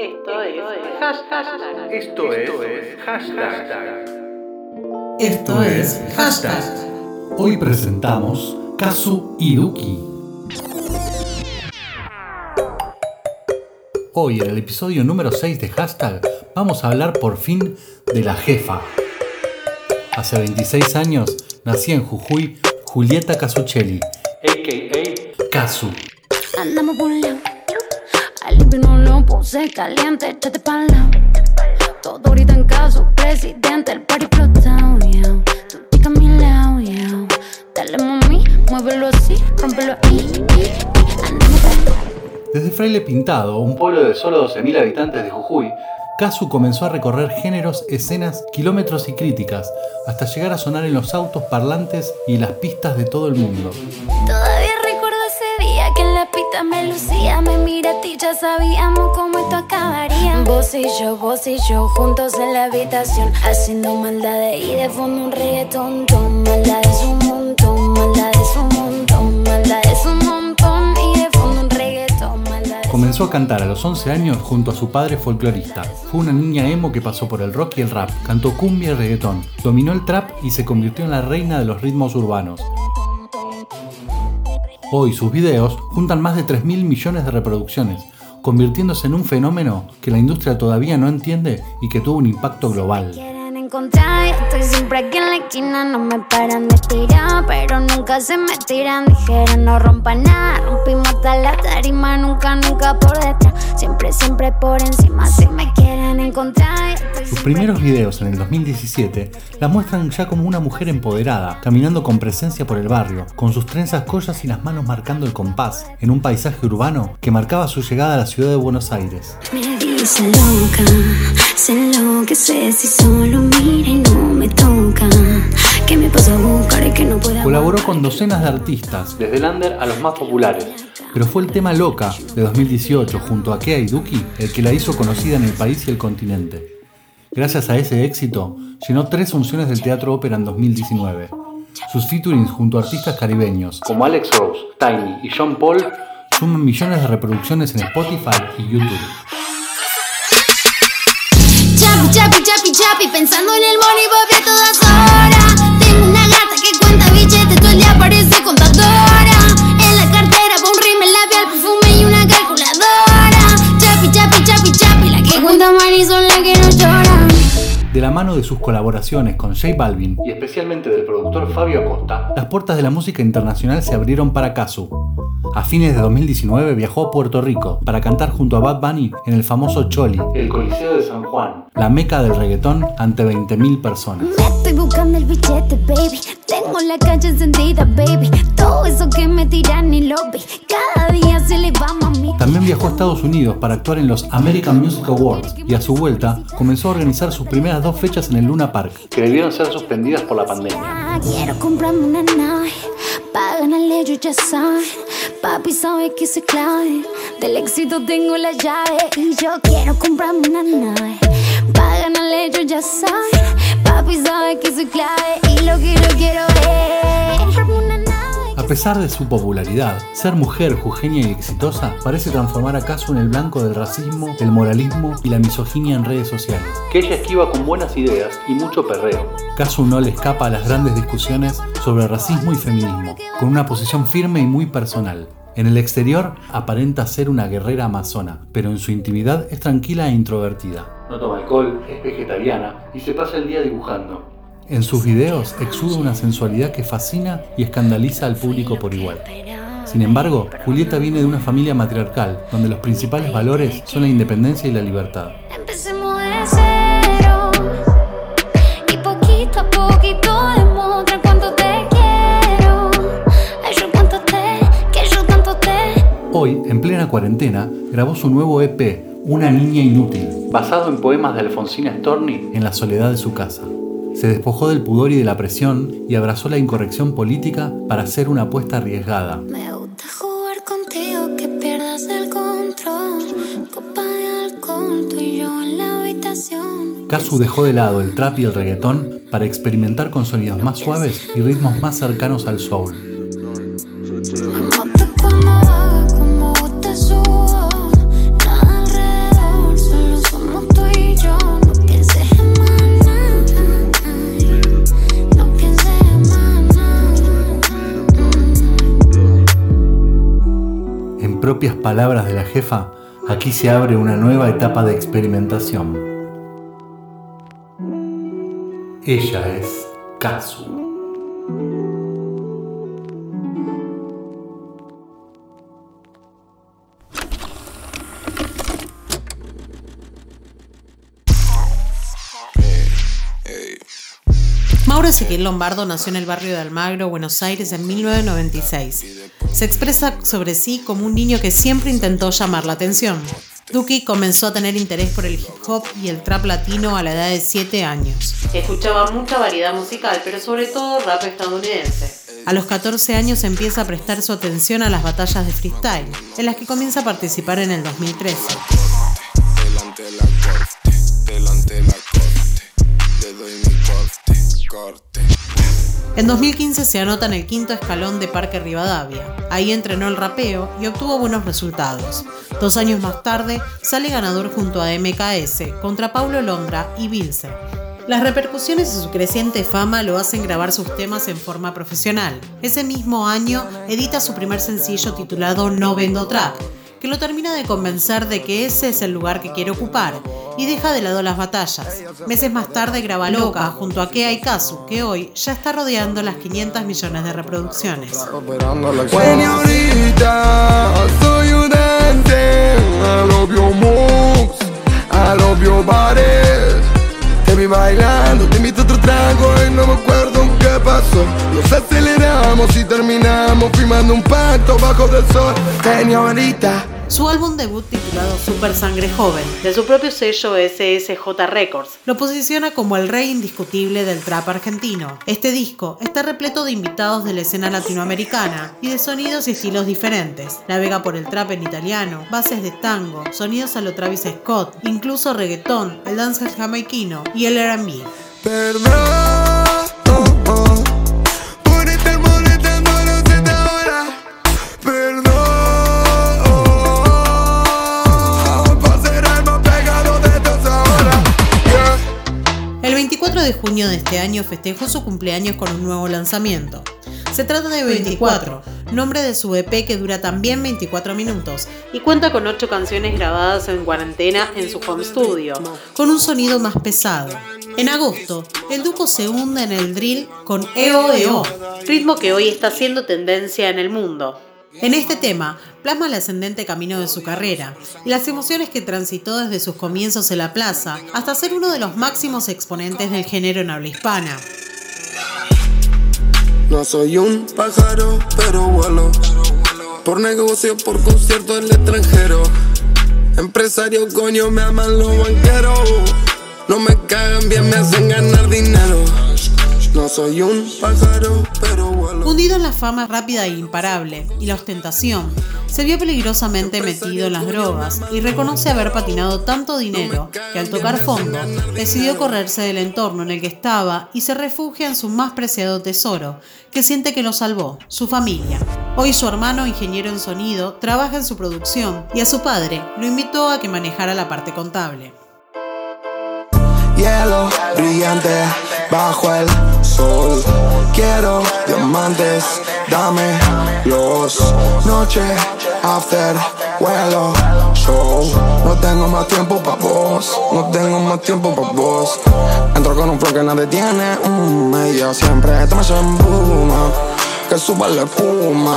Esto es hashtag. Esto es hashtag. Esto es hashtag. Hoy presentamos Kazu Iruki. Hoy en el episodio número 6 de hashtag vamos a hablar por fin de la jefa. Hace 26 años nacía en Jujuy Julieta Casuccelli, a.k.a. Kazu. Andamos por un lado. Al no lo puse caliente, échate pa'l lado. Todo ahorita en caso, presidente, el party explotado, yeah. Tu chica a mi lado, yeah. Dale mami, muévelo así, rompelo ahí, y, y. Andamos por Desde Fraile Pintado, un pueblo de solo 12.000 habitantes de Jujuy, Kazu comenzó a recorrer géneros, escenas, kilómetros y críticas, hasta llegar a sonar en los autos parlantes y las pistas de todo el mundo. Me lucía. Me mira a ti, ya sabíamos cómo esto acabaría. Vos y yo, vos y yo, juntos en la habitación, haciendo maldades y de fondo un reggaetón. Maldades un montón, maldades un montón, maldades un montón y de fondo un reggaetón. Comenzó a cantar a los 11 años junto a su padre folclorista. Fue una niña emo que pasó por el rock y el rap, cantó cumbia y reggaetón, dominó el trap y se convirtió en la reina de los ritmos urbanos. Hoy sus videos juntan más de 3 mil millones de reproducciones, convirtiéndose en un fenómeno que la industria todavía no entiende y que tuvo un impacto global. Encontrar, estoy siempre aquí en la esquina, no me paran de tirar, pero nunca se me tiran, dijeron no rompan nada, rompimos hasta la tarima, nunca, nunca por detrás, siempre, siempre por encima, si me quieren encontrar, Sus primeros videos en el 2017 la muestran ya como una mujer empoderada, caminando con presencia por el barrio, con sus trenzas collas y las manos marcando el compás, en un paisaje urbano que marcaba su llegada a la ciudad de Buenos Aires. Me dice loca, se enloquece si solo mira y no me toca. ¿Qué me a buscar y que no pueda Colaboró con docenas de artistas, desde el under a los más populares, pero fue el tema Loca de 2018 junto a Kea y Duki el que la hizo conocida en el país y el continente. Gracias a ese éxito, llenó tres funciones del Teatro Ópera en 2019. Sus featurings junto a artistas caribeños como Alex Rose, Tiny y John Paul suman millones de reproducciones en Spotify y YouTube. Chapi, pensando en el money papi a todas horas. Tengo una gata que cuenta billetes, todo el día parece contadora. En la cartera pa' un rímel labial, perfume y una calculadora. Chapi, chapi, chapi, chapi, la que cuenta money son las que no lloran. De la mano de sus colaboraciones con J Balvin y especialmente del productor Fabio Acosta, las puertas de la música internacional se abrieron para Kazu. A fines de 2019 viajó a Puerto Rico para cantar junto a Bad Bunny en el famoso Choli, el Coliseo de San Juan, la meca del reggaetón ante 20.000 personas. Me estoy buscando el billete, baby. Tengo la cancha encendida, baby. Todo eso que me tiran y lo vi. Cada día se le va mami. También viajó a Estados Unidos para actuar en los American Music Awards y a su vuelta comenzó a organizar sus primeras dos fechas en el Luna Park, que debieron ser suspendidas por la pandemia. Ah, Quiero comprarme una nave. Pa' ganarle yo ya saben. Papi sabe que soy clave. Del éxito tengo la llave. Y yo quiero comprarme una nave. Pa' ganarle yo ya saben. Pesar de su popularidad, ser mujer, jujeña y exitosa parece transformar a en el blanco del racismo, el moralismo y la misoginia en redes sociales. Que ella esquiva con buenas ideas y mucho perreo. Kazu no le escapa a las grandes discusiones sobre racismo y feminismo, con una posición firme y muy personal. En el exterior aparenta ser una guerrera amazona, pero en su intimidad es tranquila e introvertida. No toma alcohol, es vegetariana y se pasa el día dibujando. En sus videos exuda una sensualidad que fascina y escandaliza al público por igual. Sin embargo, Julieta viene de una familia matriarcal, donde los principales valores son la independencia y la libertad. Hoy, en plena cuarentena, grabó su nuevo EP, Una niña inútil, basado en poemas de Alfonsina Storni en la soledad de su casa. Se despojó del pudor y de la presión y abrazó la incorrección política para hacer una apuesta arriesgada. Me gusta jugar contigo, que pierdas el control. Copa de alcohol, tú y yo en la habitación. Kazu dejó de lado el trap y el reggaetón para experimentar con sonidos más suaves y ritmos más cercanos al soul. Propias palabras de la jefa, aquí se abre una nueva etapa de experimentación. Ella es Kazu. Mauro Ezequiel Lombardo nació en el barrio de Almagro, Buenos Aires, en 1996. Se expresa sobre sí como un niño que siempre intentó llamar la atención. Duki comenzó a tener interés por el hip hop y el trap latino a la edad de 7 años. Escuchaba mucha variedad musical, pero sobre todo rap estadounidense. A los 14 años empieza a prestar su atención a las batallas de freestyle, en las que comienza a participar en el 2013. En 2015 se anota en el quinto escalón de Parque Rivadavia. Ahí entrenó el rapeo y obtuvo buenos resultados. Dos años más tarde sale ganador junto a MKS contra Paulo Londra y Vilce. Las repercusiones de su creciente fama lo hacen grabar sus temas en forma profesional. Ese mismo año edita su primer sencillo titulado No Vendo Track, que lo termina de convencer de que ese es el lugar que quiere ocupar y deja de lado las batallas. Meses más tarde graba Loca junto a Kea Kazu, que hoy ya está rodeando las 500 millones de reproducciones. Te vi bailando, te invito otro trago y no me acuerdo qué pasó. Nos aceleramos y terminamos firmando un pacto bajo del sol. Señorita. Su álbum debut titulado Super Sangre Joven, de su propio sello SSJ Records, lo posiciona como el rey indiscutible del trap argentino. Este disco está repleto de invitados de la escena latinoamericana y de sonidos y estilos diferentes. Navega por el trap en italiano, bases de tango, sonidos a lo Travis Scott, incluso reggaetón, el dance jamaiquino y el R&B. De junio de este año festejó su cumpleaños con un nuevo lanzamiento. Se trata de 24, nombre de su EP que dura también 24 minutos y cuenta con 8 canciones grabadas en cuarentena en su home studio, con un sonido más pesado. En agosto, el Duco se hunde en el drill con EO EO, ritmo que hoy está siendo tendencia en el mundo. En este tema, plasma el ascendente camino de su carrera y las emociones que transitó desde sus comienzos en la plaza hasta ser uno de los máximos exponentes del género en habla hispana. No soy un pájaro, pero vuelo. Por negocio, por concierto en el extranjero. Empresario, coño, me aman los banqueros. No me cagan bien, me hacen ganar dinero. No soy un pájaro, pero. Hundido en la fama rápida e imparable y la ostentación, se vio peligrosamente metido en las drogas y reconoce haber patinado tanto dinero que al tocar fondo decidió correrse del entorno en el que estaba y se refugia en su más preciado tesoro, que siente que lo salvó, su familia. Hoy su hermano, ingeniero en sonido, trabaja en su producción y a su padre lo invitó a que manejara la parte contable. Hielo brillante bajo el sol. Quiero diamantes, dame los noche after vuelo show. No tengo más tiempo pa' vos, no tengo más tiempo pa' vos. Entro con un flow que nadie tiene, mm, ella siempre te me embuma, que suba la espuma.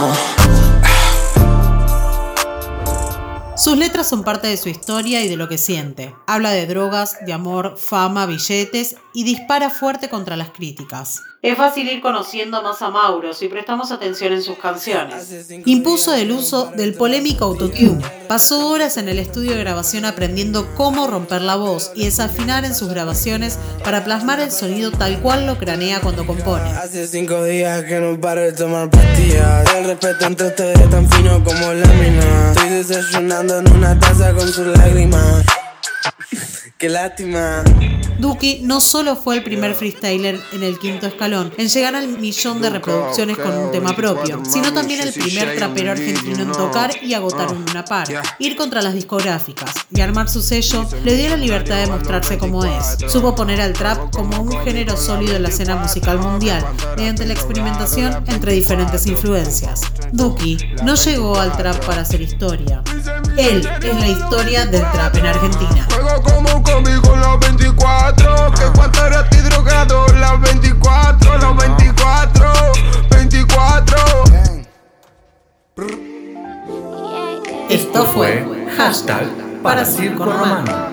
Sus letras son parte de su historia y de lo que siente. Habla de drogas, de amor, fama, billetes y dispara fuerte contra las críticas. Es fácil ir conociendo más a Mauro si prestamos atención en sus canciones. Impuso el uso del polémico autotune. Pasó horas en el estudio de grabación aprendiendo cómo romper la voz y desafinar en sus grabaciones para plasmar el sonido tal cual lo cranea cuando compone. Hace cinco días que no paro de tomar pastillas. El respeto entre ustedes es tan fino como lámina. Estoy desayunando en una taza con sus lágrimas. Qué lástima. Duki no solo fue el primer freestyler en el quinto escalón en llegar al millón de reproducciones con un tema propio, sino también el primer trapero argentino en tocar y agotar en una par, ir contra las discográficas y armar su sello le dio la libertad de mostrarse como es. Supo poner al trap como un género sólido en la escena musical mundial mediante la experimentación entre diferentes influencias. Duki no llegó al trap para hacer historia. Él es la historia del trap en Argentina. Como un cómic con los 24. Que cuánto eres estoy drogado. Las 24, las 24, 24. Esto fue hashtag para Circo Romano.